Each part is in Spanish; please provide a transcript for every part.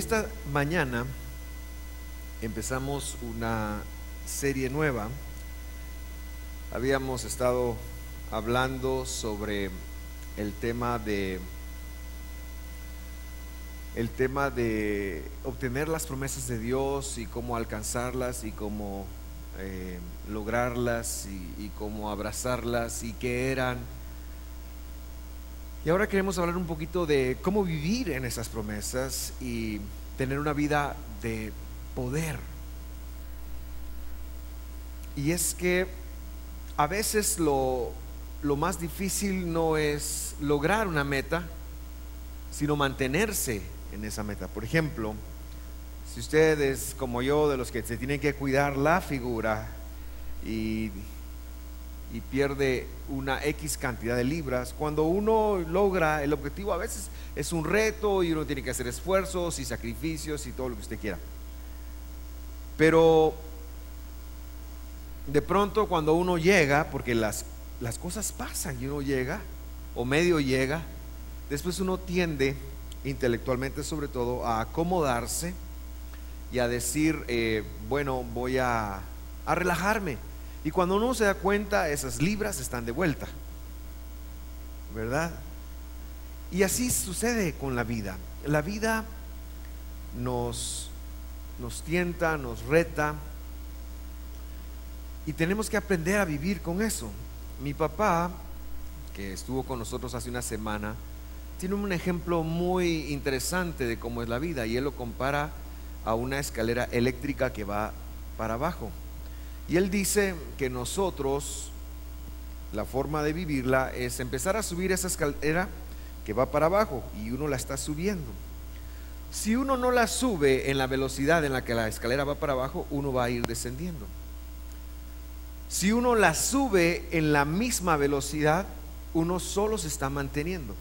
Esta mañana empezamos una serie nueva. Habíamos estado hablando sobre el tema de el tema de obtener las promesas de Dios y cómo alcanzarlas y cómo eh, lograrlas y, y cómo abrazarlas y qué eran. Y ahora queremos hablar un poquito de cómo vivir en esas promesas y tener una vida de poder. Y es que a veces lo, lo más difícil no es lograr una meta, sino mantenerse en esa meta. Por ejemplo, si ustedes como yo, de los que se tienen que cuidar la figura y, y pierde una X cantidad de libras, cuando uno logra el objetivo a veces es un reto y uno tiene que hacer esfuerzos y sacrificios y todo lo que usted quiera. Pero de pronto cuando uno llega, porque las, las cosas pasan y uno llega, o medio llega, después uno tiende, intelectualmente sobre todo, a acomodarse y a decir, eh, bueno, voy a, a relajarme. Y cuando uno se da cuenta, esas libras están de vuelta, ¿verdad? Y así sucede con la vida. La vida nos, nos tienta, nos reta, y tenemos que aprender a vivir con eso. Mi papá, que estuvo con nosotros hace una semana, tiene un ejemplo muy interesante de cómo es la vida y él lo compara a una escalera eléctrica que va para abajo. Y él dice que nosotros, la forma de vivirla es empezar a subir esa escalera que va para abajo y uno la está subiendo. Si uno no la sube en la velocidad en la que la escalera va para abajo, uno va a ir descendiendo. Si uno la sube en la misma velocidad, uno solo se está manteniendo.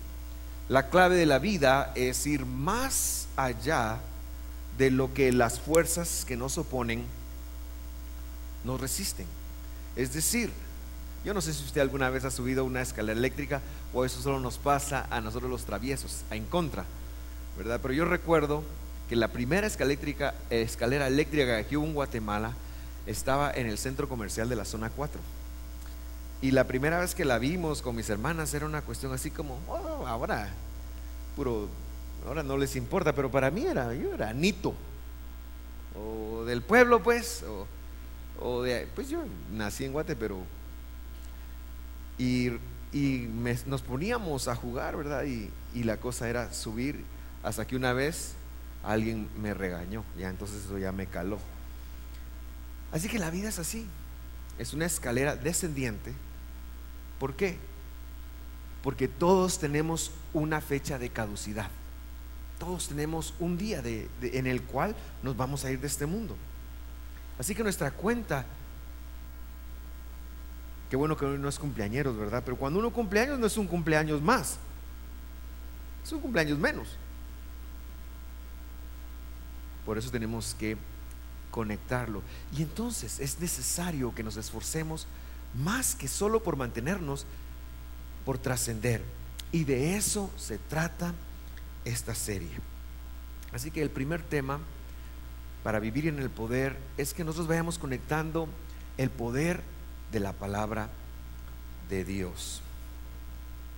La clave de la vida es ir más allá de lo que las fuerzas que nos oponen nos resisten. Es decir, yo no sé si usted alguna vez ha subido una escalera eléctrica o eso solo nos pasa a nosotros los traviesos, a en contra, ¿verdad? Pero yo recuerdo que la primera escalera escalera eléctrica que hubo en Guatemala estaba en el centro comercial de la zona 4. Y la primera vez que la vimos con mis hermanas era una cuestión así como, oh, ahora, puro, ahora no les importa, pero para mí era, yo era nito, o del pueblo pues, o, pues yo nací en Guate, pero, y, nos poníamos a jugar, ¿verdad? Y, y la cosa era subir hasta que una vez alguien me regañó, ya entonces eso ya me caló. Así que la vida es así. Es una escalera descendiente. ¿Por qué? Porque todos tenemos una fecha de caducidad. Todos tenemos un día en el cual nos vamos a ir de este mundo. Así que nuestra cuenta, qué bueno que no es cumpleaños, ¿verdad? Pero cuando uno cumpleaños no es un cumpleaños más, es un cumpleaños menos. Por eso tenemos que conectarlo. Y entonces es necesario que nos esforcemos más que solo por mantenernos, por trascender. Y de eso se trata esta serie. Así que el primer tema para vivir en el poder es que nosotros vayamos conectando el poder de la palabra de Dios.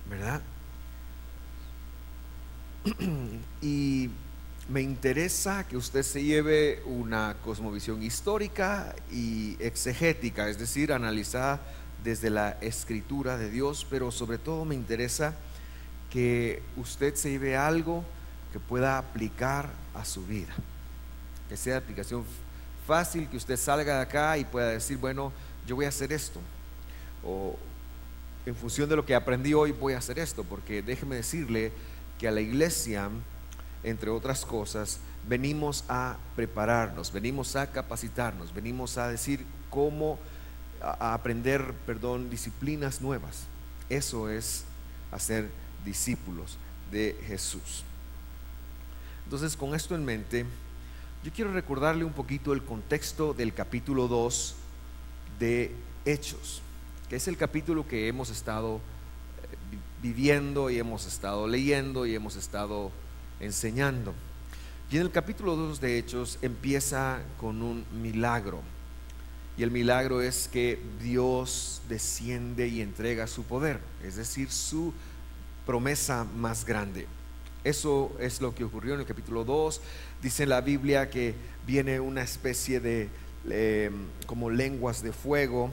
¿Verdad? y me interesa que usted se lleve una cosmovisión histórica y exegética, es decir, analizada desde la escritura de Dios, pero sobre todo me interesa que usted se lleve algo que pueda aplicar a su vida, que sea de aplicación fácil, que usted salga de acá y pueda decir, bueno, yo voy a hacer esto, o en función de lo que aprendí hoy voy a hacer esto, porque déjeme decirle que a la iglesia entre otras cosas, venimos a prepararnos, venimos a capacitarnos, venimos a decir cómo aprender, perdón, disciplinas nuevas. Eso es hacer discípulos de Jesús. Entonces, con esto en mente, yo quiero recordarle un poquito el contexto del capítulo 2 de Hechos, que es el capítulo que hemos estado eh, viviendo y hemos estado leyendo y hemos estado enseñando. Y en el capítulo 2 de Hechos empieza con un milagro. Y el milagro es que Dios desciende y entrega su poder, es decir, su promesa más grande. Eso es lo que ocurrió en el capítulo 2. Dice la Biblia que viene una especie de em, como lenguas de fuego,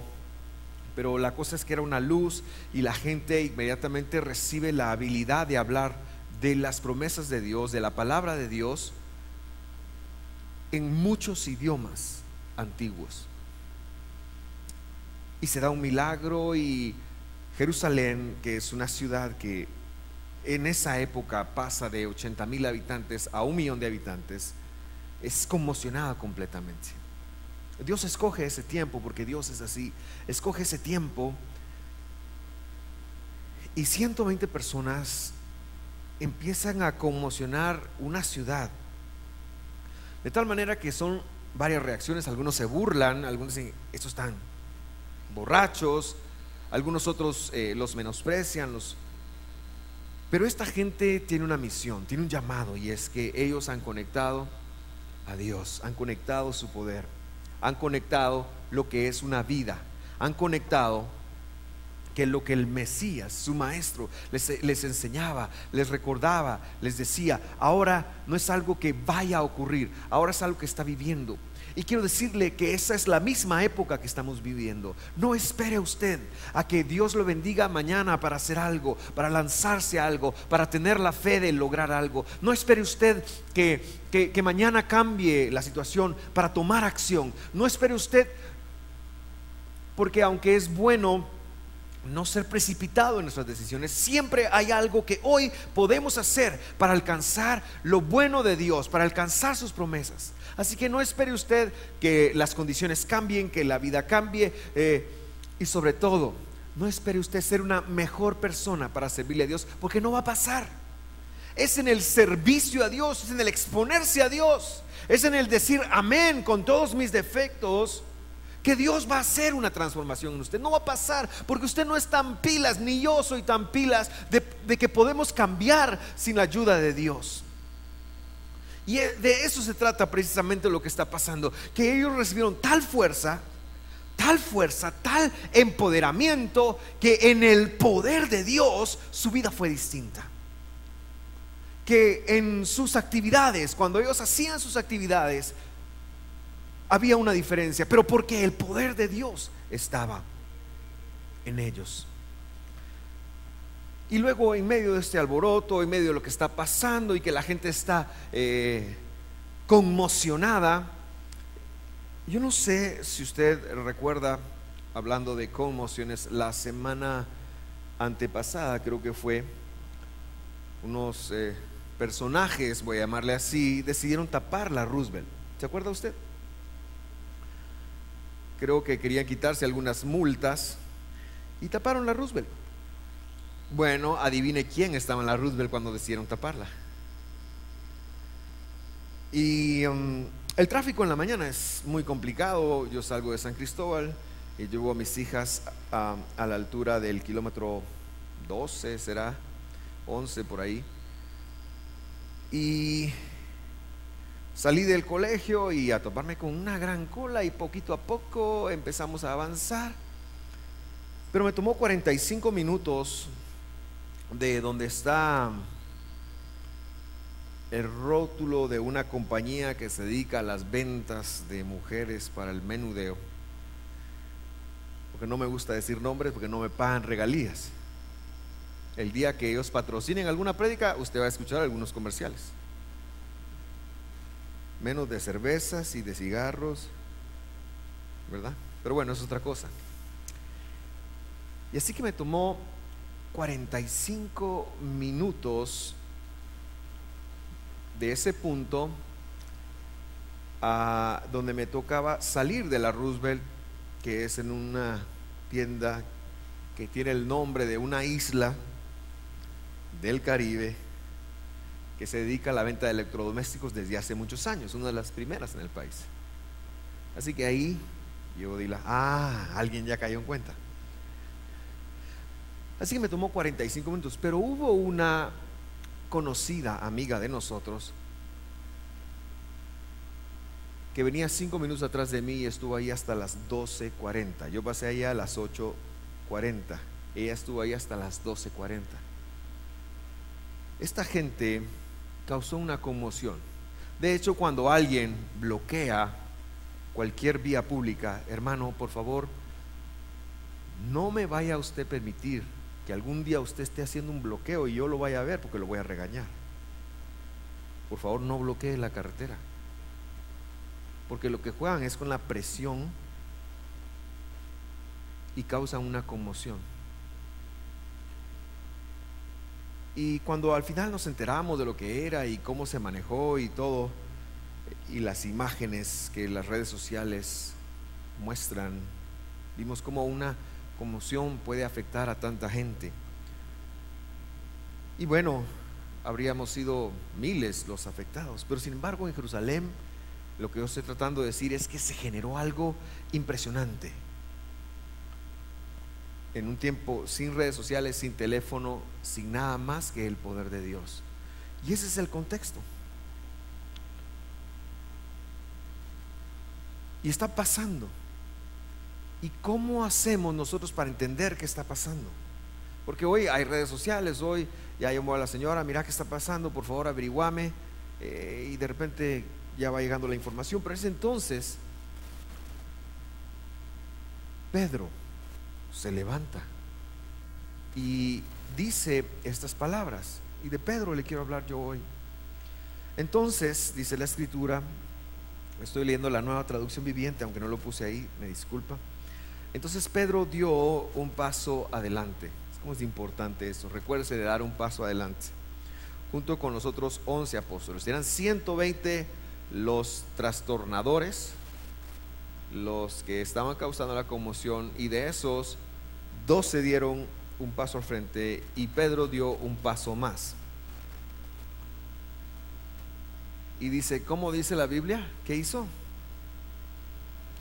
pero la cosa es que era una luz y la gente inmediatamente recibe la habilidad de hablar de las promesas de Dios, de la palabra de Dios, en muchos idiomas antiguos. Y se da un milagro y Jerusalén, que es una ciudad que en esa época pasa de 80 mil habitantes a un millón de habitantes, es conmocionada completamente. Dios escoge ese tiempo, porque Dios es así, escoge ese tiempo y 120 personas empiezan a conmocionar una ciudad. De tal manera que son varias reacciones, algunos se burlan, algunos dicen, estos están borrachos, algunos otros eh, los menosprecian, los pero esta gente tiene una misión, tiene un llamado y es que ellos han conectado a Dios, han conectado su poder, han conectado lo que es una vida, han conectado que lo que el Mesías, su maestro, les, enseñaba, les recordaba, les decía, ahora no es algo que vaya a ocurrir, ahora es algo que está viviendo. Y quiero decirle que esa es la misma época que estamos viviendo. No espere usted a que Dios lo bendiga mañana para hacer algo, para lanzarse a algo, para tener la fe de lograr algo. No espere usted que, que mañana cambie la situación para tomar acción. No espere usted, porque aunque es bueno no ser precipitado en nuestras decisiones. Siempre hay algo que hoy podemos hacer para alcanzar lo bueno de Dios, para alcanzar sus promesas. Así que no espere usted que las condiciones cambien, que la vida cambie eh, y sobre todo, no espere usted ser una mejor persona para servirle a Dios, porque no va a pasar. Es en el servicio a Dios, es en el exponerse a Dios, es en el decir amén con todos mis defectos que Dios va a hacer una transformación en usted. No va a pasar porque usted no es tan pilas, ni yo soy tan pilas de, que podemos cambiar sin la ayuda de Dios. Y de eso se trata precisamente lo que está pasando, que ellos recibieron tal fuerza, tal fuerza, tal empoderamiento, que en el poder de Dios su vida fue distinta. Que en sus actividades, cuando ellos hacían sus actividades, había una diferencia, pero porque el poder de Dios estaba en ellos. Y luego en medio de este alboroto, en medio de lo que está pasando y que la gente está eh, conmocionada, yo no sé si usted recuerda, hablando de conmociones, la semana antepasada creo que fue, unos eh, personajes, voy a llamarle así, decidieron tapar la Roosevelt. ¿Se acuerda usted? Creo que querían quitarse algunas multas y taparon la Roosevelt. Bueno, adivine quién estaba en la Roosevelt cuando decidieron taparla. Y um, el tráfico en la mañana es muy complicado. Yo salgo de San Cristóbal y llevo a mis hijas a, a la altura del kilómetro 12, será 11 por ahí. Y Salí del colegio y a toparme con una gran cola y poquito a poco empezamos a avanzar. Pero me tomó 45 minutos de donde está el rótulo de una compañía que se dedica a las ventas de mujeres para el menudeo. Porque no me gusta decir nombres porque no me pagan regalías. El día que ellos patrocinen alguna prédica, usted va a escuchar algunos comerciales menos de cervezas y de cigarros, ¿verdad? Pero bueno, es otra cosa. Y así que me tomó 45 minutos de ese punto a donde me tocaba salir de la Roosevelt, que es en una tienda que tiene el nombre de una isla del Caribe, que se dedica a la venta de electrodomésticos desde hace muchos años, una de las primeras en el país. Así que ahí yo Dila, ah, alguien ya cayó en cuenta. Así que me tomó 45 minutos, pero hubo una conocida amiga de nosotros que venía cinco minutos atrás de mí y estuvo ahí hasta las 12.40. Yo pasé ahí a las 8.40. Ella estuvo ahí hasta las 12.40. Esta gente causó una conmoción. De hecho, cuando alguien bloquea cualquier vía pública, hermano, por favor, no me vaya a usted permitir que algún día usted esté haciendo un bloqueo y yo lo vaya a ver porque lo voy a regañar. Por favor, no bloquee la carretera. Porque lo que juegan es con la presión y causan una conmoción. Y cuando al final nos enteramos de lo que era y cómo se manejó y todo, y las imágenes que las redes sociales muestran, vimos cómo una conmoción puede afectar a tanta gente. Y bueno, habríamos sido miles los afectados, pero sin embargo en Jerusalén lo que yo estoy tratando de decir es que se generó algo impresionante en un tiempo sin redes sociales, sin teléfono, sin nada más que el poder de Dios. Y ese es el contexto. Y está pasando. ¿Y cómo hacemos nosotros para entender qué está pasando? Porque hoy hay redes sociales, hoy ya llamó a la señora, mira qué está pasando, por favor averiguame. Eh, y de repente ya va llegando la información. Pero es entonces, Pedro se levanta y dice estas palabras. Y de Pedro le quiero hablar yo hoy. Entonces, dice la escritura, estoy leyendo la nueva traducción viviente, aunque no lo puse ahí, me disculpa. Entonces Pedro dio un paso adelante. ¿Cómo es importante eso? Recuérdese de dar un paso adelante. Junto con los otros 11 apóstoles. Eran 120 los trastornadores, los que estaban causando la conmoción, y de esos, 12 dieron un paso al frente y Pedro dio un paso más. Y dice, ¿cómo dice la Biblia? ¿Qué hizo?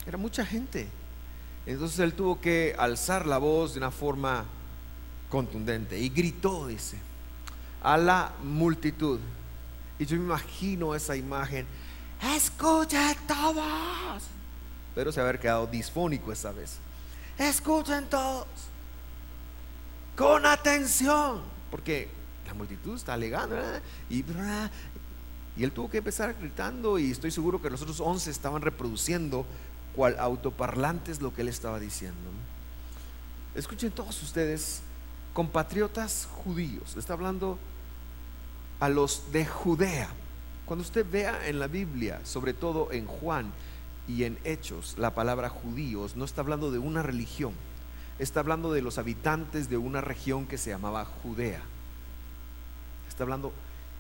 Era mucha gente. Entonces él tuvo que alzar la voz de una forma contundente y gritó, dice, a la multitud. Y yo me imagino esa imagen, escuchen todos. Pero se haber quedado disfónico esa vez. Escuchen todos con atención, porque la multitud está alegando y, y él tuvo que empezar gritando y estoy seguro que los otros once estaban reproduciendo cual autoparlantes lo que él estaba diciendo. Escuchen todos ustedes, compatriotas judíos, está hablando a los de Judea. Cuando usted vea en la Biblia, sobre todo en Juan y en Hechos, la palabra judíos, no está hablando de una religión está hablando de los habitantes de una región que se llamaba Judea. Está hablando,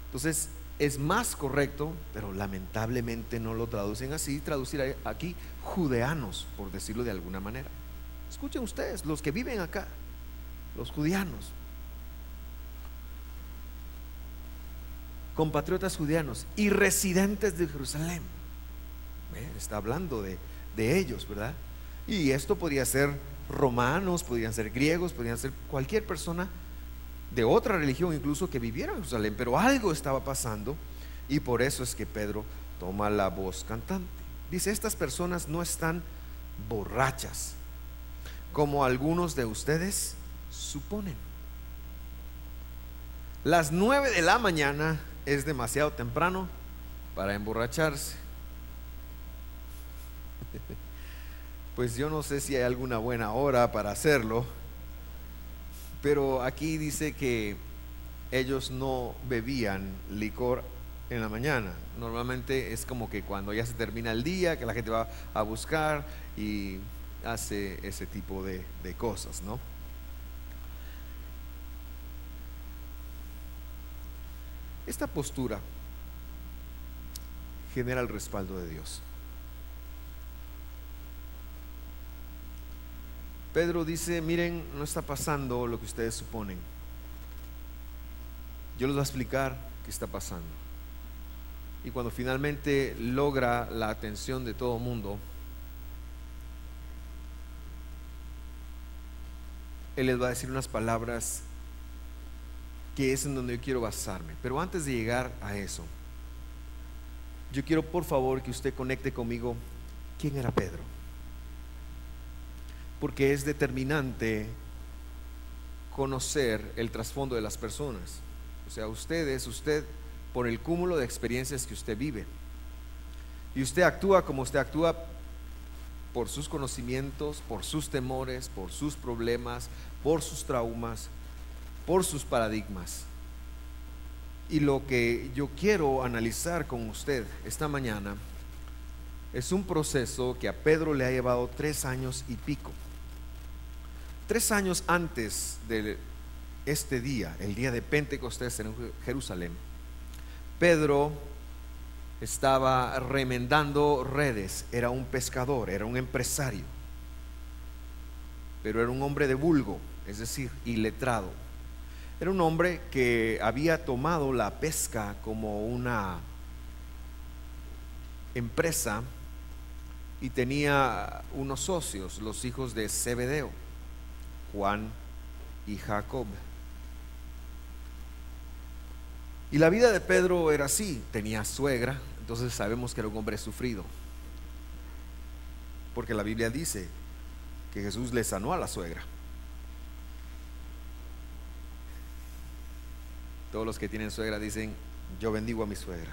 entonces es más correcto, pero lamentablemente no lo traducen así, traducir aquí judeanos, por decirlo de alguna manera. Escuchen ustedes, los que viven acá, los judianos, compatriotas judianos y residentes de Jerusalén. Está hablando de, de ellos, ¿verdad? Y esto podría ser romanos, podrían ser griegos, podrían ser cualquier persona de otra religión incluso que viviera en Jerusalén, pero algo estaba pasando y por eso es que Pedro toma la voz cantante. Dice, estas personas no están borrachas, como algunos de ustedes suponen. Las nueve de la mañana es demasiado temprano para emborracharse. pues yo no sé si hay alguna buena hora para hacerlo, pero aquí dice que ellos no bebían licor en la mañana. Normalmente es como que cuando ya se termina el día, que la gente va a buscar y hace ese tipo de, cosas, ¿no? Esta postura genera el respaldo de Dios. Pedro dice, miren, no está pasando lo que ustedes suponen. Yo les voy a explicar qué está pasando. Y cuando finalmente logra la atención de todo el mundo, Él les va a decir unas palabras que es en donde yo quiero basarme. Pero antes de llegar a eso, yo quiero por favor que usted conecte conmigo quién era Pedro. Porque es determinante conocer el trasfondo de las personas. O sea, usted es usted por el cúmulo de experiencias que usted vive. Y usted actúa como usted actúa por sus conocimientos, por sus temores, por sus problemas, por sus traumas, por sus paradigmas. Y lo que yo quiero analizar con usted esta mañana es un proceso que a Pedro le ha llevado tres años y pico. Tres años antes de este día, el día de Pentecostés en Jerusalén, Pedro estaba remendando redes, era un pescador, era un empresario, pero era un hombre de vulgo, es decir, iletrado. Era un hombre que había tomado la pesca como una empresa y tenía unos socios, los hijos de Zebedeo, Juan y Jacob. Y la vida de Pedro era así, tenía suegra, entonces sabemos que era un hombre sufrido. Porque la Biblia dice que Jesús le sanó a la suegra. Todos los que tienen suegra dicen, yo bendigo a mi suegra.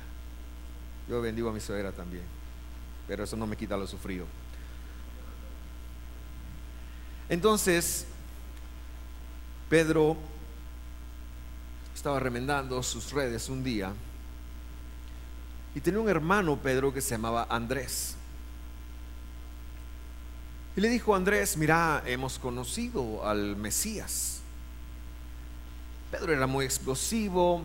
Yo bendigo a mi suegra también. Pero eso no me quita lo sufrido. Entonces, Pedro estaba remendando sus redes un día y tenía un hermano, Pedro, que se llamaba Andrés. Y le dijo, Andrés, mira, hemos conocido al Mesías. Pedro era muy explosivo,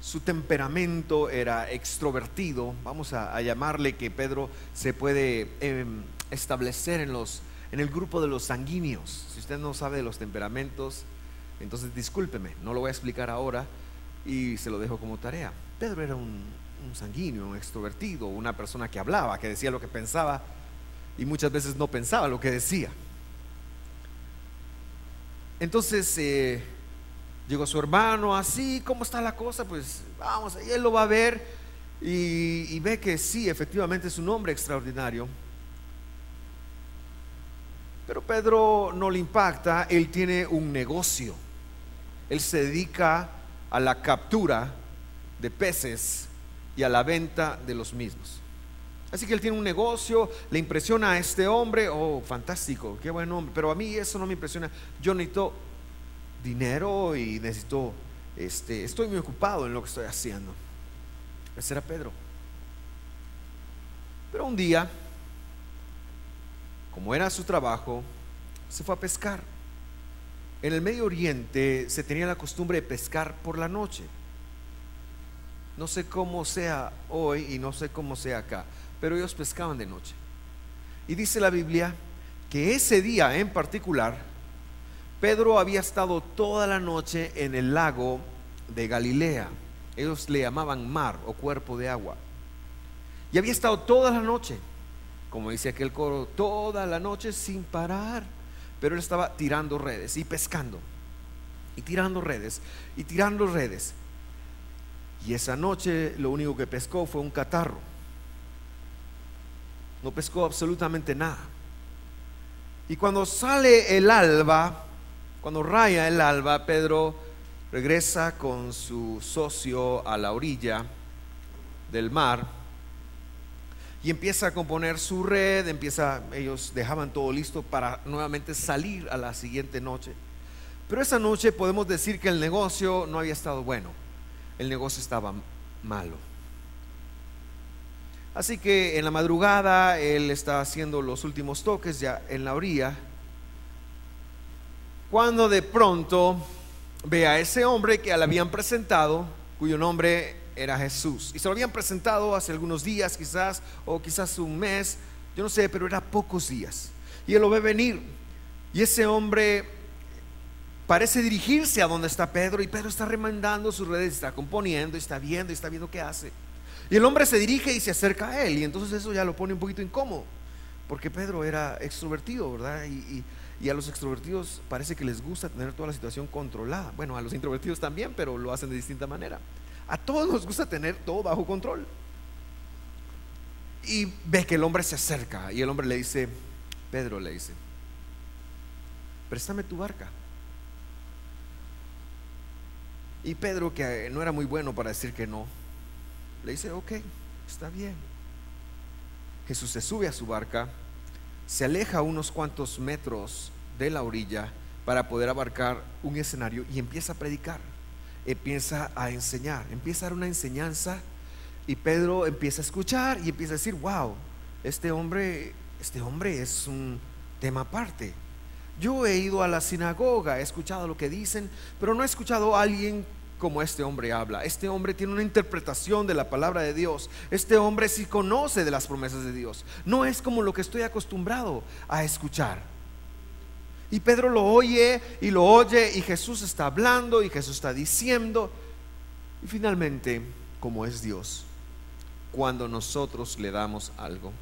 su temperamento era extrovertido. Vamos a, llamarle que Pedro se puede em, establecer en, los, en el grupo de los sanguíneos. Si usted no sabe de los temperamentos, entonces discúlpeme, no lo voy a explicar ahora y se lo dejo como tarea. Pedro era un, sanguíneo, un extrovertido, una persona que hablaba, que decía lo que pensaba y muchas veces no pensaba lo que decía. Entonces eh, llegó su hermano, así, ¿cómo está la cosa? Pues vamos, él lo va a ver y ve que sí, efectivamente es un hombre extraordinario. Pero Pedro no le impacta, él tiene un negocio. Él se dedica a la captura de peces y a la venta de los mismos. Así que él tiene un negocio, le impresiona a este hombre, oh, fantástico, qué buen hombre, pero a mí eso no me impresiona. Yo necesito dinero y necesito, este, estoy muy ocupado en lo que estoy haciendo. Ese era Pedro. Pero un día, como era su trabajo, se fue a pescar. En el Medio Oriente se tenía la costumbre de pescar por la noche. No sé cómo sea hoy y no sé cómo sea acá, pero ellos pescaban de noche. Y dice la Biblia que ese día en particular, Pedro había estado toda la noche en el lago de Galilea. Ellos le llamaban mar o cuerpo de agua. Y había estado toda la noche, como dice aquel coro, toda la noche sin parar. Pero él estaba tirando redes y pescando. Y tirando redes y tirando redes. Y esa noche lo único que pescó fue un catarro. No pescó absolutamente nada. Y cuando sale el alba, cuando raya el alba, Pedro regresa con su socio a la orilla del mar y empieza a componer su red, empieza, ellos dejaban todo listo para nuevamente salir a la siguiente noche. Pero esa noche podemos decir que el negocio no había estado bueno, el negocio estaba malo. Así que en la madrugada él está haciendo los últimos toques ya en la orilla, cuando de pronto ve a ese hombre que le habían presentado, cuyo nombre era Jesús. Y se lo habían presentado hace algunos días quizás, o quizás un mes, yo no sé, pero era pocos días. Y él lo ve venir. Y ese hombre parece dirigirse a donde está Pedro y Pedro está remandando sus redes, está componiendo, está viendo, está viendo qué hace. Y el hombre se dirige y se acerca a él y entonces eso ya lo pone un poquito incómodo, porque Pedro era extrovertido, ¿verdad? Y, y, a los extrovertidos parece que les gusta tener toda la situación controlada. Bueno, a los introvertidos también, pero lo hacen de distinta manera. A todos nos gusta tener todo bajo control. y ve que el hombre se acerca y el hombre le dice, Pedro le dice, préstame tu barca. Y Pedro, que no era muy bueno para decir que no, le dice, ok, está bien. Jesús se sube a su barca, se aleja unos cuantos metros de la orilla para poder abarcar un escenario y empieza a predicar, empieza a enseñar, empieza a dar una enseñanza y Pedro empieza a escuchar y empieza a decir, wow, este hombre, este hombre es un tema aparte. Yo he ido a la sinagoga, he escuchado lo que dicen, pero no he escuchado a alguien como este hombre habla. Este hombre tiene una interpretación de la palabra de Dios. Este hombre sí conoce de las promesas de Dios. No es como lo que estoy acostumbrado a escuchar. Y Pedro lo oye y lo oye y Jesús está hablando y Jesús está diciendo. Y finalmente, como es Dios, cuando nosotros le damos algo,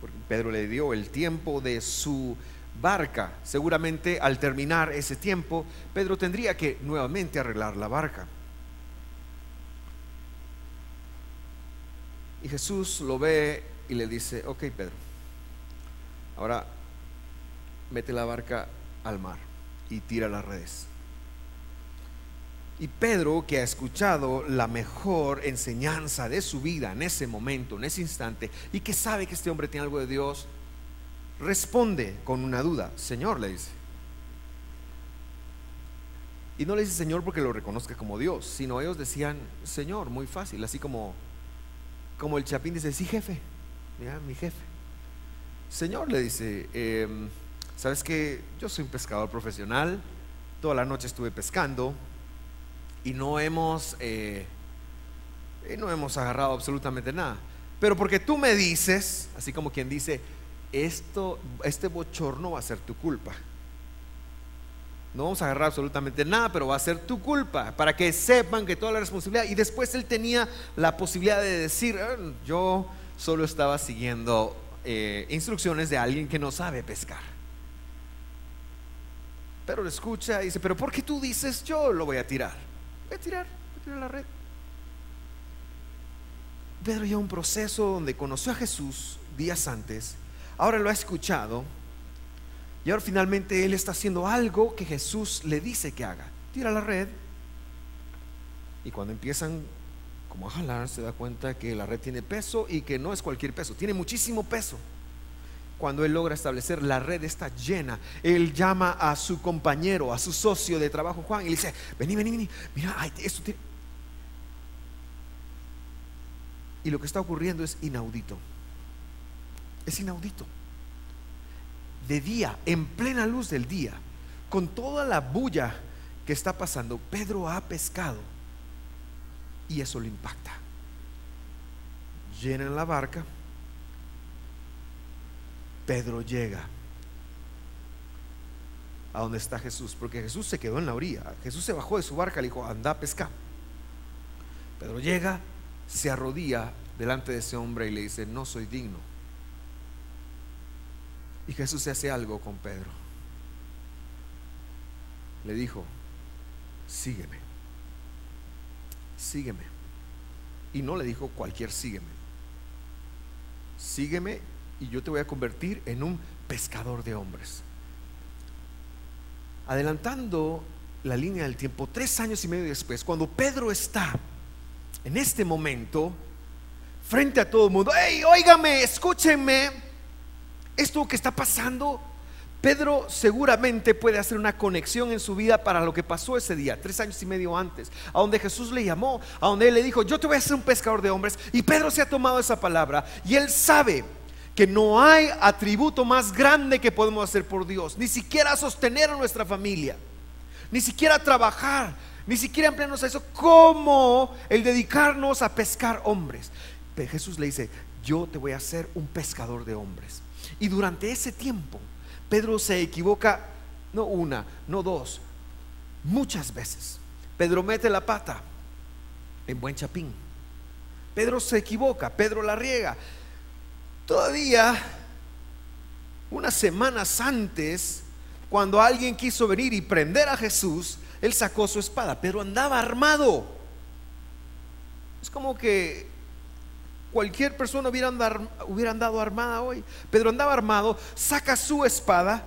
porque Pedro le dio el tiempo de su barca. Seguramente al terminar ese tiempo, Pedro tendría que nuevamente arreglar la barca. Y Jesús lo ve y le dice, ok Pedro, ahora mete la barca al mar y tira las redes. Y Pedro, que ha escuchado la mejor enseñanza de su vida en ese momento, en ese instante, y que sabe que este hombre tiene algo de Dios, responde con una duda. Señor, le dice. Y no le dice Señor porque lo reconozca como Dios, sino ellos decían Señor, muy fácil, así como, como el chapín dice, sí jefe, mira, mi jefe. Señor le dice, em, sabes que yo soy un pescador profesional, toda la noche estuve pescando y no hemos, eh, y no hemos agarrado absolutamente nada. Pero porque tú me dices, así como quien dice, esto, este bochorno va a ser tu culpa. No vamos a agarrar absolutamente nada, pero va a ser tu culpa, para que sepan que toda la responsabilidad. Y después él tenía la posibilidad de decir, ah, yo solo estaba siguiendo eh, instrucciones de alguien que no sabe pescar. Pero lo escucha y dice, pero ¿por qué tú dices yo lo voy a tirar? Voy a tirar, voy a tirar la red. Pedro ya un proceso donde conoció a Jesús días antes ahora lo ha escuchado y ahora finalmente él está haciendo algo que Jesús le dice que haga. Tira la red y cuando empiezan como a jalar se da cuenta que la red tiene peso y que no es cualquier peso, tiene muchísimo peso. Cuando él logra establecer la red está llena, él llama a su compañero, a su socio de trabajo Juan y le dice, vení, vení, vení, mira, esto tiene... Y lo que está ocurriendo es inaudito. Es inaudito. De día, en plena luz del día, con toda la bulla que está pasando, Pedro ha pescado y eso lo impacta. Llenan la barca, Pedro llega a donde está Jesús, porque Jesús se quedó en la orilla. Jesús se bajó de su barca y le dijo, anda a pescar. Pedro llega, se arrodilla delante de ese hombre y le dice, no soy digno y Jesús se hace algo con Pedro. Le dijo, sígueme, sígueme. Y no le dijo cualquier sígueme. Sígueme y yo te voy a convertir en un pescador de hombres. Adelantando la línea del tiempo, tres años y medio después, cuando Pedro está en este momento frente a todo el mundo, hey, óigame, escúchenme, esto que está pasando, Pedro seguramente puede hacer una conexión en su vida para lo que pasó ese día, tres años y medio antes, a donde Jesús le llamó, a donde él le dijo, yo te voy a hacer un pescador de hombres. Y Pedro se ha tomado esa palabra y él sabe que no hay atributo más grande que podemos hacer por Dios, ni siquiera sostener a nuestra familia, ni siquiera trabajar, ni siquiera emplearnos a eso, como el dedicarnos a pescar hombres. Pero Jesús le dice, yo te voy a hacer un pescador de hombres. Y durante ese tiempo, Pedro se equivoca, no una, no dos, muchas veces. Pedro mete la pata en buen chapín. Pedro se equivoca, Pedro la riega. Todavía, unas semanas antes, cuando alguien quiso venir y prender a Jesús, él sacó su espada. Pedro andaba armado. Es como que cualquier persona hubiera, hubiera andado armada hoy. Pedro andaba armado, saca su espada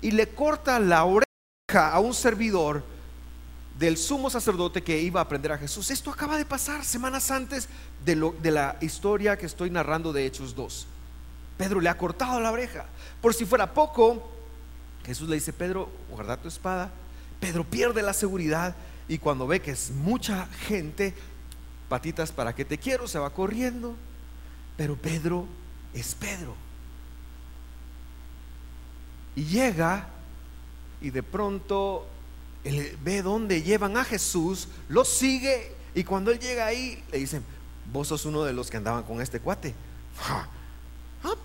y le corta la oreja a un servidor del sumo sacerdote que iba a aprender a Jesús. Esto acaba de pasar semanas antes de, lo, de la historia que estoy narrando de Hechos 2. Pedro le ha cortado la oreja. Por si fuera poco, Jesús le dice, Pedro, guarda tu espada. Pedro pierde la seguridad y cuando ve que es mucha gente, patitas para que te quiero, se va corriendo. Pero Pedro es Pedro. Y llega y de pronto él ve dónde llevan a Jesús, lo sigue y cuando él llega ahí le dicen, vos sos uno de los que andaban con este cuate. Ah,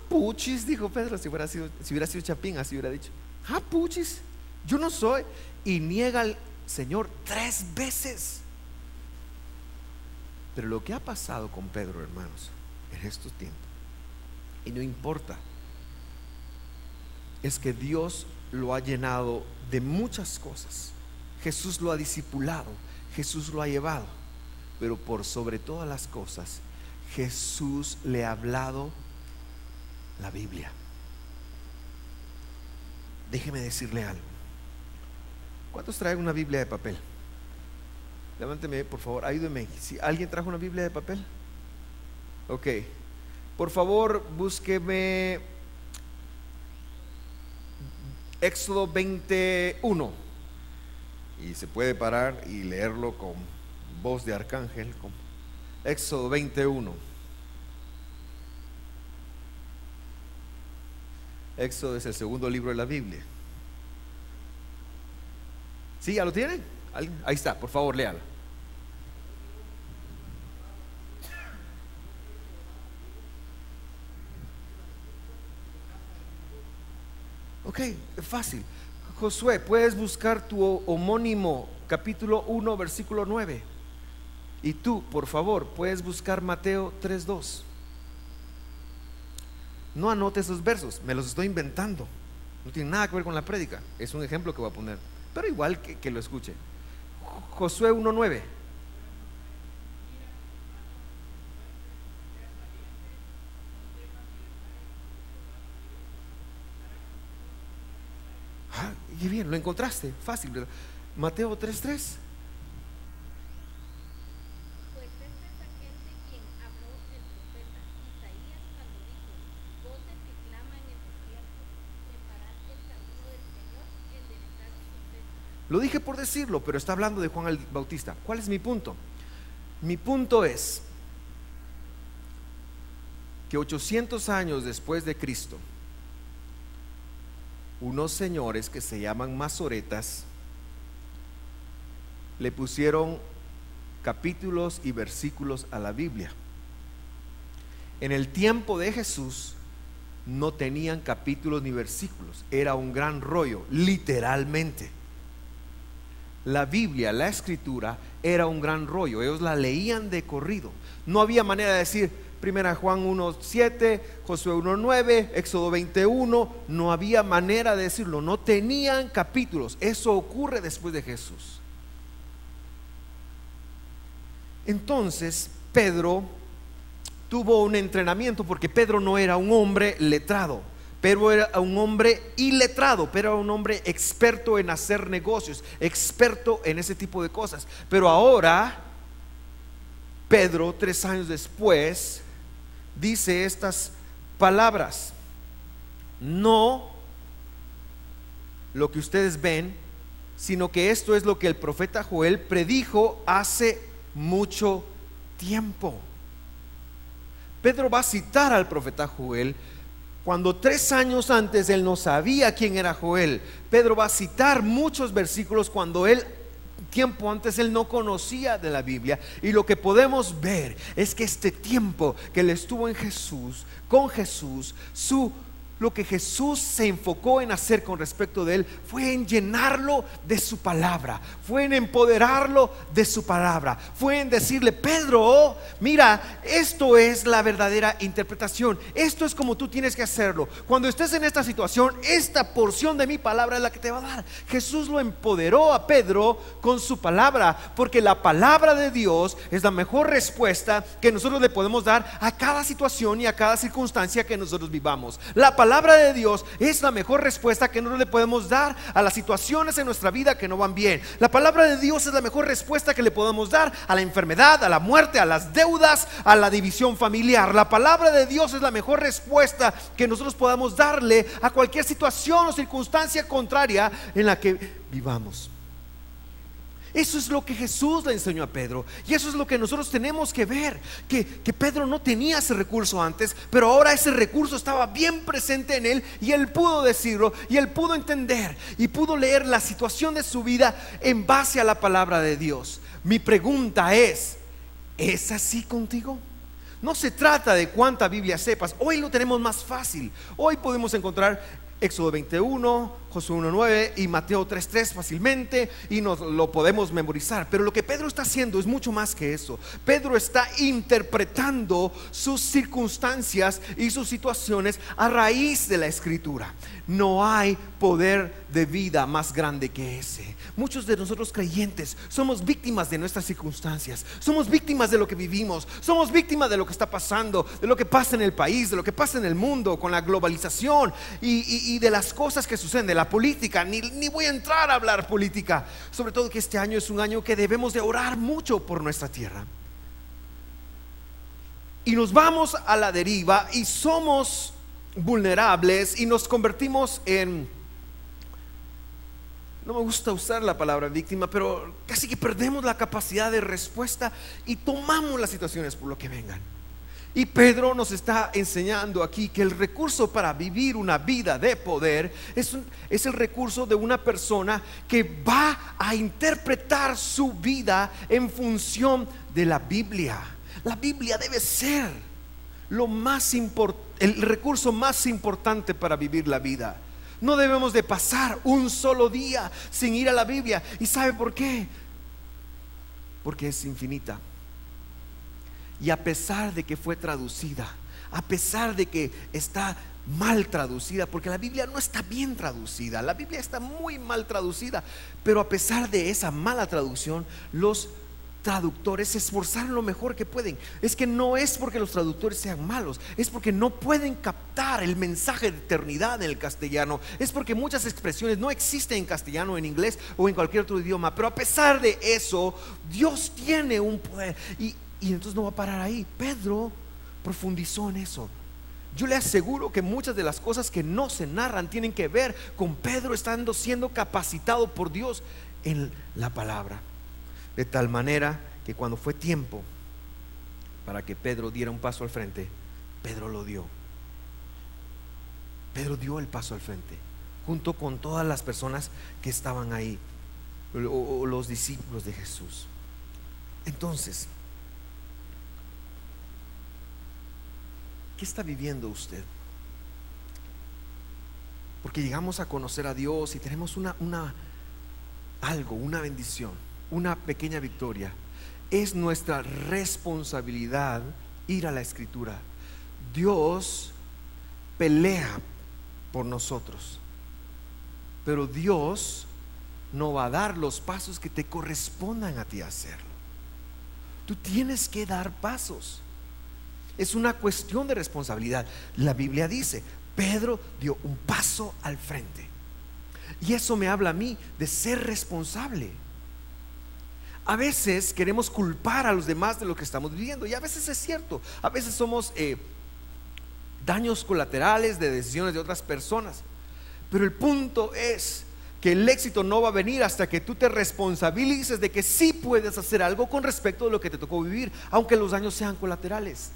puchis, dijo Pedro, si hubiera sido, si hubiera sido Chapín, así hubiera dicho. Ah, puchis, yo no soy. Y niega al Señor tres veces. Pero lo que ha pasado con Pedro, hermanos, en estos tiempos, y no importa, es que Dios lo ha llenado de muchas cosas. Jesús lo ha discipulado, Jesús lo ha llevado, pero por sobre todas las cosas, Jesús le ha hablado la Biblia. Déjeme decirle algo. ¿Cuántos traen una Biblia de papel? Levánteme, por favor, ayúdeme. Si alguien trajo una Biblia de papel. Ok. Por favor, búsqueme Éxodo 21. Y se puede parar y leerlo con voz de arcángel. Con Éxodo 21. Éxodo es el segundo libro de la Biblia. ¿Sí? ¿Ya lo tienen? Ahí está, por favor, léalo. Ok, fácil. Josué, puedes buscar tu homónimo, capítulo 1, versículo 9. Y tú, por favor, puedes buscar Mateo 3.2. No anote esos versos, me los estoy inventando. No tiene nada que ver con la prédica. Es un ejemplo que voy a poner. Pero igual que, lo escuche. Josué 1.9. Ah, y bien, lo encontraste, fácil, ¿verdad? Mateo 3.3. Lo dije por decirlo, pero está hablando de Juan el Bautista. ¿Cuál es mi punto? Mi punto es que 800 años después de Cristo, unos señores que se llaman masoretas le pusieron capítulos y versículos a la Biblia. En el tiempo de Jesús no tenían capítulos ni versículos, era un gran rollo, literalmente la Biblia, la escritura, era un gran rollo. Ellos la leían de corrido. No había manera de decir, primera Juan 1.7, Josué 1.9, Éxodo 21. No había manera de decirlo. No tenían capítulos. Eso ocurre después de Jesús. Entonces, Pedro tuvo un entrenamiento porque Pedro no era un hombre letrado. Pero era un hombre iletrado, pero era un hombre experto en hacer negocios, experto en ese tipo de cosas. Pero ahora, Pedro, tres años después, dice estas palabras. No lo que ustedes ven, sino que esto es lo que el profeta Joel predijo hace mucho tiempo. Pedro va a citar al profeta Joel cuando tres años antes él no sabía quién era Joel, Pedro va a citar muchos versículos cuando él tiempo antes él no conocía de la Biblia. Y lo que podemos ver es que este tiempo que él estuvo en Jesús, con Jesús, su lo que Jesús se enfocó en hacer con respecto de él fue en llenarlo de su palabra, fue en empoderarlo de su palabra, fue en decirle, Pedro, mira, esto es la verdadera interpretación, esto es como tú tienes que hacerlo. Cuando estés en esta situación, esta porción de mi palabra es la que te va a dar. Jesús lo empoderó a Pedro con su palabra, porque la palabra de Dios es la mejor respuesta que nosotros le podemos dar a cada situación y a cada circunstancia que nosotros vivamos. La de Dios es la mejor respuesta que nosotros le podemos dar a las situaciones en nuestra vida que no van bien. La palabra de Dios es la mejor respuesta que le podemos dar a la enfermedad, a la muerte, a las deudas, a la división familiar. La palabra de Dios es la mejor respuesta que nosotros podamos darle a cualquier situación o circunstancia contraria en la que vivamos. Eso es lo que Jesús le enseñó a Pedro. Y eso es lo que nosotros tenemos que ver. Que, que, Pedro no tenía ese recurso antes, pero ahora ese recurso estaba bien presente en él y él pudo decirlo y él pudo entender y pudo leer la situación de su vida en base a la palabra de Dios. Mi pregunta es, ¿es así contigo? No se trata de cuánta Biblia sepas. Hoy lo tenemos más fácil. Hoy podemos encontrar Éxodo 21, Josué 1.9 y Mateo 3.3 fácilmente y nos lo podemos memorizar. Pero lo que Pedro está haciendo es mucho más que eso. Pedro está interpretando sus circunstancias y sus situaciones a raíz de la escritura. No hay poder de vida más grande que ese. Muchos de nosotros creyentes somos víctimas de nuestras circunstancias, somos víctimas de lo que vivimos, somos víctimas de lo que está pasando, de lo que pasa en el país, de lo que pasa en el mundo con la globalización y, de las cosas que suceden, de la política. Ni, ni voy a entrar a hablar política, sobre todo que este año es un año que debemos de orar mucho por nuestra tierra. Y nos vamos a la deriva y somos vulnerables y nos convertimos en no me gusta usar la palabra víctima, pero casi que perdemos la capacidad de respuesta y tomamos las situaciones por lo que vengan. Y Pedro nos está enseñando aquí que el recurso para vivir una vida de poder es, es, el recurso de una persona que va a interpretar su vida en función de la Biblia. La Biblia debe ser lo más el recurso más importante para vivir la vida. No debemos de pasar un solo día sin ir a la Biblia. ¿Y sabe por qué? Porque es infinita. Y a pesar de que fue traducida, a pesar de que está mal traducida, porque la Biblia no está bien traducida, la Biblia está muy mal traducida, pero a pesar de esa mala traducción, los traductores se esforzaron lo mejor que pueden. Es que no es porque los traductores sean malos, es porque no pueden captar el mensaje de eternidad en el castellano. Es porque muchas expresiones no existen en castellano, en inglés o en cualquier otro idioma. Pero a pesar de eso, Dios tiene un poder. Y, y entonces no va a parar ahí. Pedro profundizó en eso. Yo le aseguro que muchas de las cosas que no se narran tienen que ver con Pedro estando siendo capacitado por Dios en la palabra. De tal manera que cuando fue tiempo para que Pedro diera un paso al frente, Pedro lo dio. Pedro dio el paso al frente, junto con todas las personas que estaban ahí, o, los discípulos de Jesús. Entonces, ¿qué está viviendo usted? Porque llegamos a conocer a Dios y tenemos una, una algo, una bendición una pequeña victoria. Es nuestra responsabilidad ir a la escritura. Dios pelea por nosotros, pero Dios no va a dar los pasos que te correspondan a ti hacerlo. Tú tienes que dar pasos. Es una cuestión de responsabilidad. La Biblia dice, Pedro dio un paso al frente. Y eso me habla a mí de ser responsable. A veces queremos culpar a los demás de lo que estamos viviendo y a veces es cierto, a veces somos eh, daños colaterales de decisiones de otras personas. Pero el punto es que el éxito no va a venir hasta que tú te responsabilices de que sí puedes hacer algo con respecto a lo que te tocó vivir, aunque los daños sean colaterales.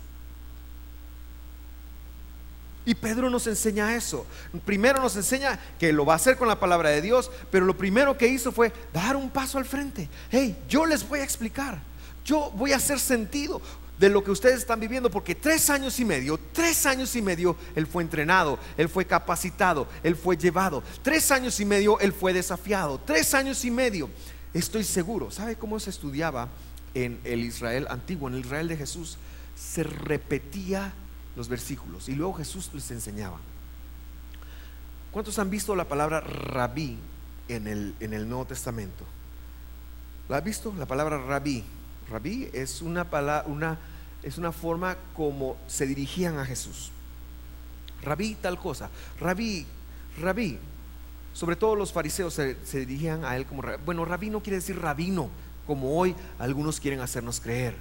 Y Pedro nos enseña eso. Primero nos enseña que lo va a hacer con la palabra de Dios, pero lo primero que hizo fue dar un paso al frente. Hey, yo les voy a explicar. Yo voy a hacer sentido. de lo que ustedes están viviendo, porque tres años y medio, tres años y medio, Él fue entrenado, Él fue capacitado, Él fue llevado, tres años y medio, Él fue desafiado, tres años y medio, estoy seguro, ¿sabe cómo se estudiaba en el Israel antiguo, en el Israel de Jesús? Se repetía los versículos y luego Jesús les enseñaba. ¿Cuántos han visto la palabra rabí en el, en el Nuevo Testamento? ¿La has visto? La palabra rabí. Rabí es una, una, es una forma como se dirigían a Jesús. Rabí tal cosa. Rabí, rabí. Sobre todo los fariseos se, dirigían a él como rabí. Bueno, rabí no quiere decir rabino, como hoy algunos quieren hacernos creer.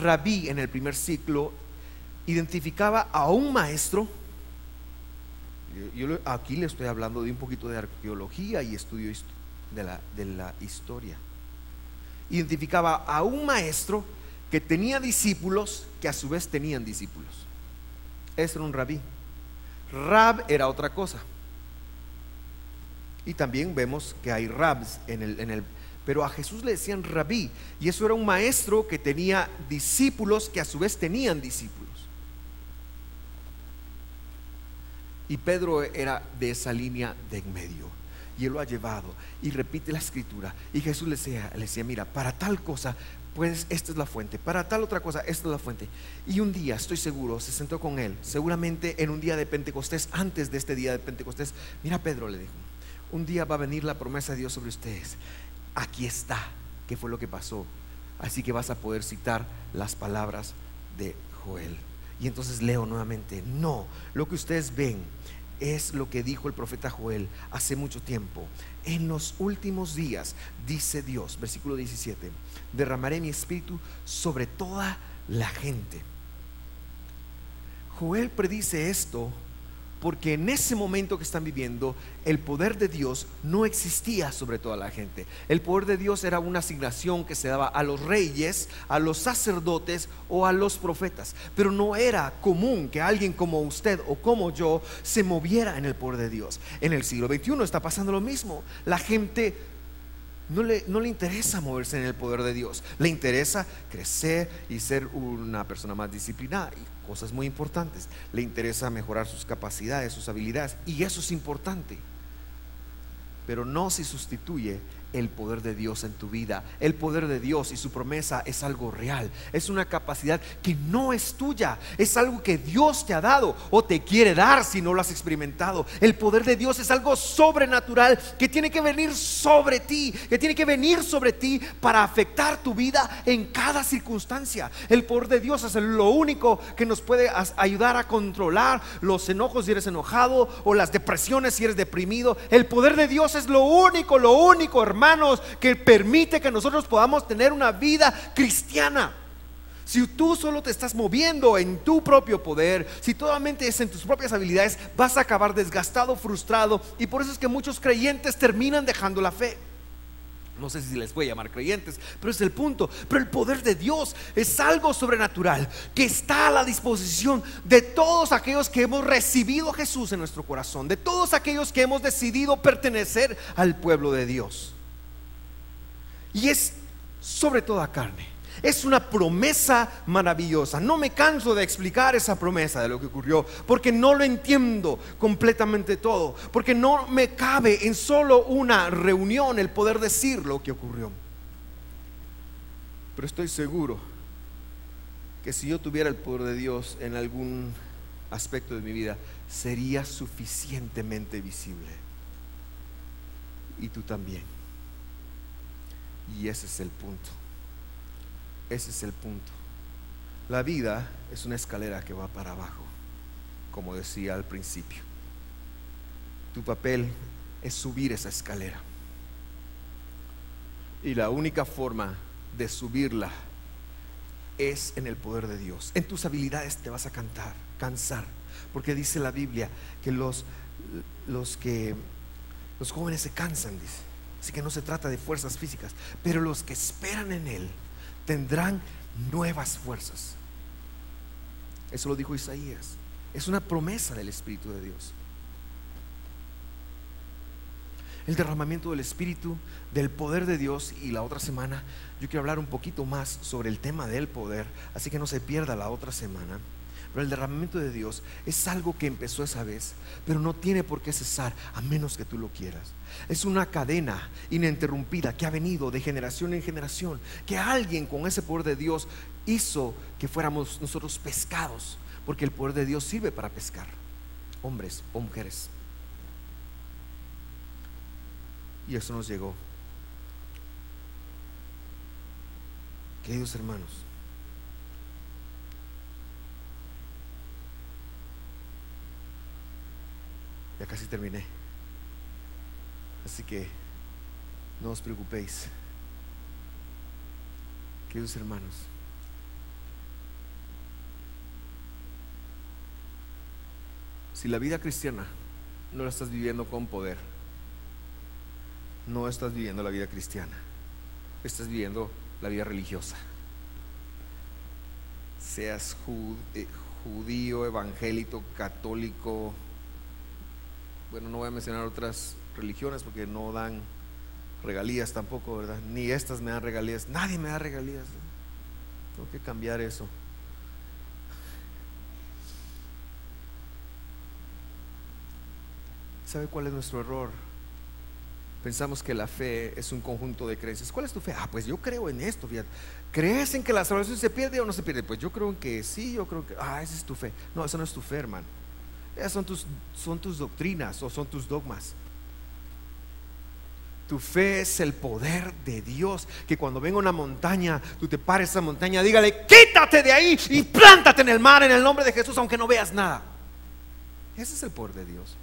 Rabí en el primer ciclo identificaba a un maestro yo, aquí le estoy hablando de un poquito de arqueología y estudio de la, historia. Identificaba a un maestro que tenía discípulos que a su vez tenían discípulos. Ese era un rabí. Rab era otra cosa. Y también vemos que hay rabs en el, en el, pero a Jesús le decían rabí, y eso era un maestro que tenía discípulos que a su vez tenían discípulos. Y Pedro era de esa línea de en medio. Y él lo ha llevado y repite la escritura. Y Jesús le decía, le decía, mira, para tal cosa, pues esta es la fuente. Para tal otra cosa, esta es la fuente. Y un día, estoy seguro, se sentó con él. Seguramente en un día de Pentecostés, antes de este día de Pentecostés. Mira, Pedro le dijo, un día va a venir la promesa de Dios sobre ustedes. Aquí está, qué fue lo que pasó. Así que vas a poder citar las palabras de Joel. Y entonces leo nuevamente, no, lo que ustedes ven es lo que dijo el profeta Joel hace mucho tiempo. En los últimos días, dice Dios, versículo 17, derramaré mi espíritu sobre toda la gente. Joel predice esto porque en ese momento que están viviendo, el poder de Dios no existía sobre toda la gente. El poder de Dios era una asignación que se daba a los reyes, a los sacerdotes o a los profetas. Pero no era común que alguien como usted o como yo se moviera en el poder de Dios. En el siglo XXI está pasando lo mismo. La gente no le, no le, interesa moverse en el poder de Dios. Le interesa crecer y ser una persona más disciplinada cosas muy importantes. Le interesa mejorar sus capacidades, sus habilidades, y eso es importante. Pero no se sustituye el poder de Dios en tu vida. El poder de Dios y su promesa es algo real. Es una capacidad que no es tuya. Es algo que Dios te ha dado o te quiere dar si no lo has experimentado. El poder de Dios es algo sobrenatural que tiene que venir sobre ti, que tiene que venir sobre ti para afectar tu vida en cada circunstancia. El poder de Dios es lo único que nos puede ayudar a controlar los enojos si eres enojado o las depresiones si eres deprimido. El poder de Dios es lo único, lo único, hermano hermanos, que permite que nosotros podamos tener una vida cristiana. Si tú solo te estás moviendo en tu propio poder, si totalmente es en tus propias habilidades, vas a acabar desgastado, frustrado. Y por eso es que muchos creyentes terminan dejando la fe. No sé si les voy a llamar creyentes, pero es el punto. Pero el poder de Dios es algo sobrenatural que está a la disposición de todos aquellos que hemos recibido a Jesús en nuestro corazón, de todos aquellos que hemos decidido pertenecer al pueblo de Dios. Y es sobre toda carne. Es una promesa maravillosa. No me canso de explicar esa promesa de lo que ocurrió, porque no lo entiendo completamente todo, porque no me cabe en solo una reunión el poder decir lo que ocurrió. Pero estoy seguro que si yo tuviera el poder de Dios en algún aspecto de mi vida, sería suficientemente visible. Y tú también. Y ese es el punto. Ese es el punto. La vida es una escalera que va para abajo, como decía al principio. Tu papel es subir esa escalera. Y la única forma de subirla es en el poder de Dios. En tus habilidades te vas a cantar, cansar, porque dice la Biblia que los los que los jóvenes se cansan, dice. Así que no se trata de fuerzas físicas, pero los que esperan en Él tendrán nuevas fuerzas. Eso lo dijo Isaías. Es una promesa del Espíritu de Dios. el derramamiento del Espíritu, del poder de Dios y la otra semana yo quiero hablar un poquito más sobre el tema del poder, así que no se pierda la otra semana. Pero el derramamiento de Dios es algo que empezó esa vez, pero no tiene por qué cesar a menos que tú lo quieras. Es una cadena ininterrumpida que ha venido de generación en generación, que alguien con ese poder de Dios hizo que fuéramos nosotros pescados, porque el poder de Dios sirve para pescar, hombres o mujeres. Y eso nos llegó. Queridos hermanos, ya casi terminé. Así que no os preocupéis. Queridos hermanos, si la vida cristiana no la estás viviendo con poder, no estás viviendo la vida cristiana, estás viviendo la vida religiosa. Seas eh, judío, evangélico, católico, bueno, no voy a mencionar otras religiones porque no dan regalías tampoco, ¿verdad? Ni estas me dan regalías, nadie me da regalías. Tengo que cambiar eso. ¿Sabe cuál es nuestro error? Pensamos que la fe es un conjunto de creencias. ¿Cuál es tu fe? Ah, pues yo creo en esto, fíjate. ¿Crees en que la salvación se pierde o no se pierde? Pues yo creo en que sí, yo creo que... Ah, esa es tu fe. No, eso no es tu fe, hermano. Esas son tus, son tus doctrinas o son tus dogmas. Tu fe es el poder de Dios. Que cuando venga una montaña, tú te pares esa montaña, dígale, quítate de ahí y plántate en el mar en el nombre de Jesús, aunque no veas nada. Ese es el poder de Dios.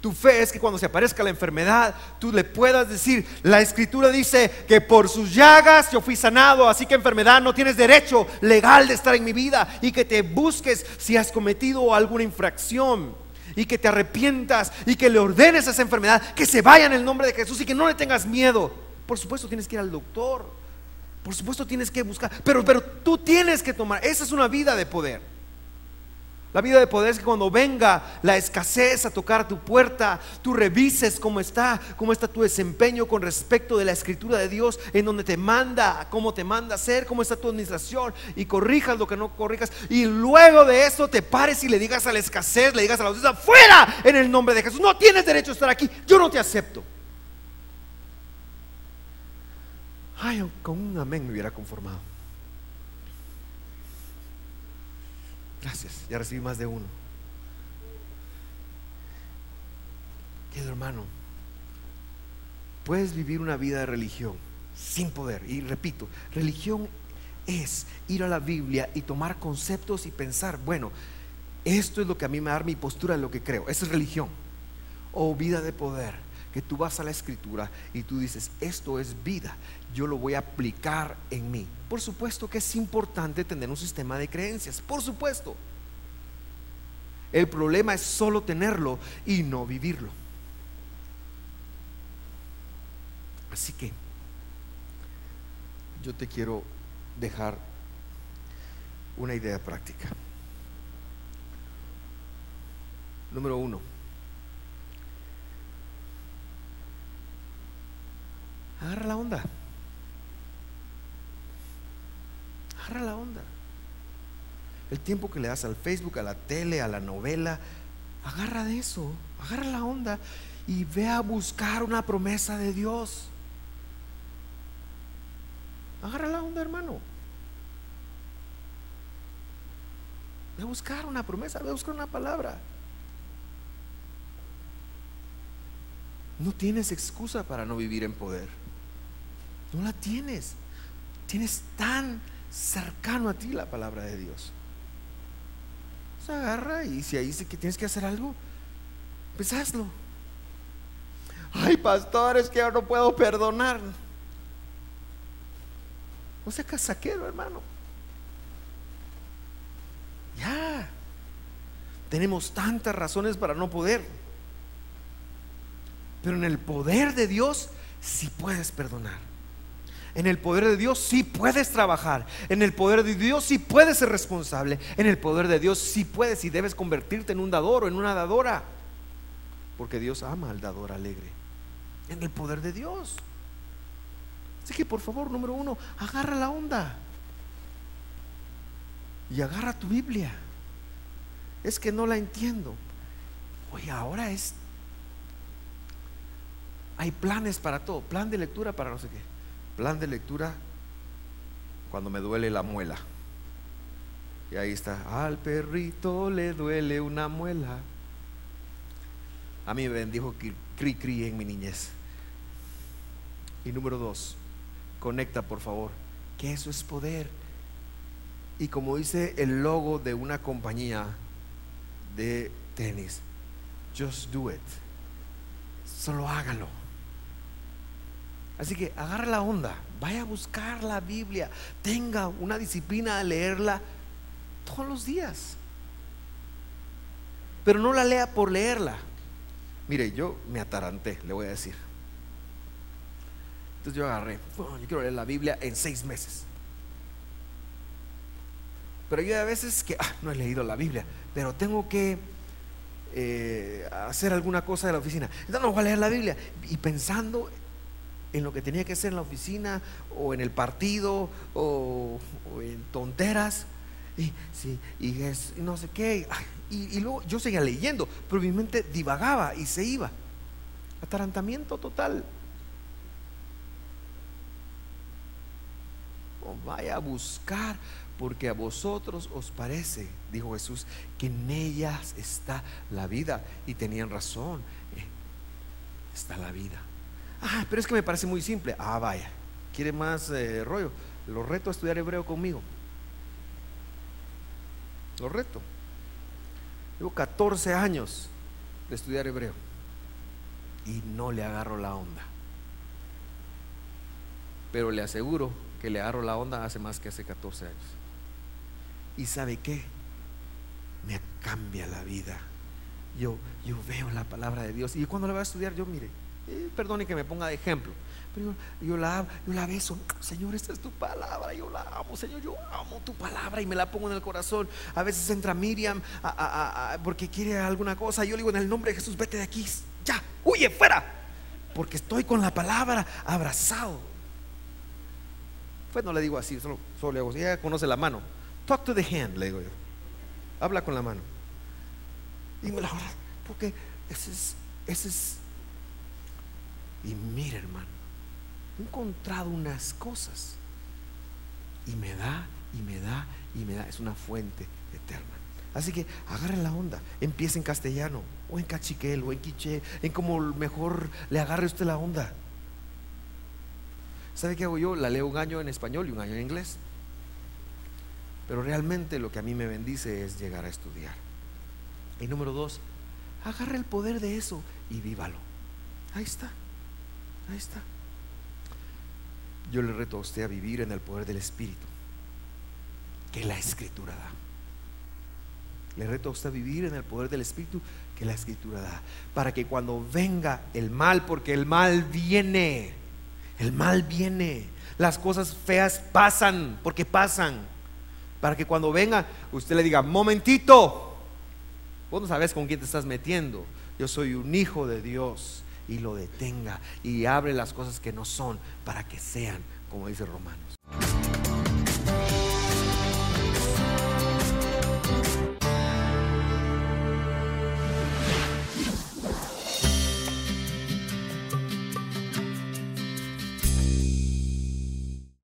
Tu fe es que cuando se aparezca la enfermedad, tú le puedas decir, la escritura dice que por sus llagas yo fui sanado, así que enfermedad no tienes derecho legal de estar en mi vida y que te busques si has cometido alguna infracción y que te arrepientas y que le ordenes a esa enfermedad que se vaya en el nombre de Jesús y que no le tengas miedo. Por supuesto tienes que ir al doctor, por supuesto tienes que buscar, pero, pero tú tienes que tomar, esa es una vida de poder. La vida de poder es que cuando venga la escasez a tocar tu puerta, tú revises cómo está, cómo está tu desempeño con respecto de la escritura de Dios, en donde te manda, cómo te manda hacer, cómo está tu administración y corrijas lo que no corrijas. Y luego de eso te pares y le digas a la escasez, le digas a la audiencia, fuera en el nombre de Jesús, no tienes derecho a estar aquí, yo no te acepto. Ay, con un amén me hubiera conformado. Gracias, ya recibí más de uno. Querido hermano, puedes vivir una vida de religión sin poder. Y repito, religión es ir a la Biblia y tomar conceptos y pensar, bueno, esto es lo que a mí me da mi postura de lo que creo. Esa es religión. O vida de poder, que tú vas a la escritura y tú dices, esto es vida, yo lo voy a aplicar en mí. Por supuesto que es importante tener un sistema de creencias, por supuesto. El problema es solo tenerlo y no vivirlo. Así que yo te quiero dejar una idea práctica. Número uno. Agarra la onda. Agarra la onda. El tiempo que le das al Facebook, a la tele, a la novela, agarra de eso, agarra la onda y ve a buscar una promesa de Dios. Agarra la onda, hermano. Ve a buscar una promesa, ve a buscar una palabra. No tienes excusa para no vivir en poder. No la tienes. Tienes tan cercano a ti la palabra de Dios. Se agarra y si ahí dice que tienes que hacer algo, pues hazlo. Ay, pastor, es que yo no puedo perdonar. No sea casaquero, hermano. Ya. Tenemos tantas razones para no poder. Pero en el poder de Dios sí puedes perdonar. En el poder de Dios sí puedes trabajar. En el poder de Dios sí puedes ser responsable. En el poder de Dios sí puedes y debes convertirte en un dador o en una dadora. porque Dios ama al dador alegre. En el poder de Dios. Así que por favor, número uno, agarra la onda. Y agarra tu Biblia. Es que no la entiendo. Oye, ahora es... Hay planes para todo. Plan de lectura para no sé qué. Plan de lectura cuando me duele la muela. Y ahí está, al perrito le duele una muela. A mí me bendijo cri cri en mi niñez. Y número dos, conecta por favor, que eso es poder. Y como dice el logo de una compañía de tenis, just do it. Solo hágalo. Así que agarra la onda, vaya a buscar la Biblia, tenga una disciplina a leerla todos los días. Pero no la lea por leerla. Mire, yo me ataranté, le voy a decir. Entonces yo agarré, yo quiero leer la Biblia en seis meses. Pero yo a veces que ah, no he leído la Biblia, pero tengo que eh, hacer alguna cosa de la oficina. Entonces no voy a leer la Biblia. Y pensando en lo que tenía que hacer en la oficina, o en el partido, o, en tonteras, y, sí, y, no sé qué. Y, luego yo seguía leyendo, pero mi mente divagaba y se iba. Atarantamiento total. Oh, vaya a buscar, porque a vosotros os parece, dijo Jesús, que en ellas está la vida. Y tenían razón, eh, está la vida. Ah, pero es que me parece muy simple. Ah, vaya, quiere más eh, rollo. Lo reto a estudiar hebreo conmigo. Lo reto. Llevo 14 años de estudiar hebreo y no le agarro la onda. Pero le aseguro que le agarro la onda hace más que hace 14 años. ¿Y sabe qué? Me cambia la vida. Yo, yo veo la palabra de Dios y cuando la voy a estudiar, yo mire, eh, perdone que me ponga de ejemplo. Pero yo, la, yo la beso, Señor, esta es tu palabra, yo la amo, Señor, yo amo tu palabra y me la pongo en el corazón. A veces entra Miriam porque quiere alguna cosa, yo le digo en el nombre de Jesús, vete de aquí, ya, huye fuera, porque estoy con la palabra abrazado. Pues no le digo así, solo, le hago, ella conoce la mano, talk to the hand, le digo yo, habla con la mano. Dime la verdad, porque ese es, ese es, y mira hermano he encontrado unas cosas y me da y me da y me da. Es una fuente eterna. Así que agarren la onda, empiece en castellano o en cachiquel o en quiche, en como mejor le agarre usted la onda. ¿Sabe qué hago yo? La leo un año en español y un año en inglés. Pero realmente lo que a mí me bendice es llegar a estudiar. Y número dos, agarre el poder de eso y vívalo. Ahí está, ahí está. Yo le reto a usted a vivir en el poder del Espíritu que la Escritura da. Le reto a usted a vivir en el poder del Espíritu que la Escritura da. Para que cuando venga el mal, porque el mal viene, el mal viene, las cosas feas pasan, porque pasan. Para que cuando venga, usted le diga, momentito, vos no sabes con quién te estás metiendo. Yo soy un hijo de Dios y lo detenga y abre las cosas que no son para que sean, como dice Romanos.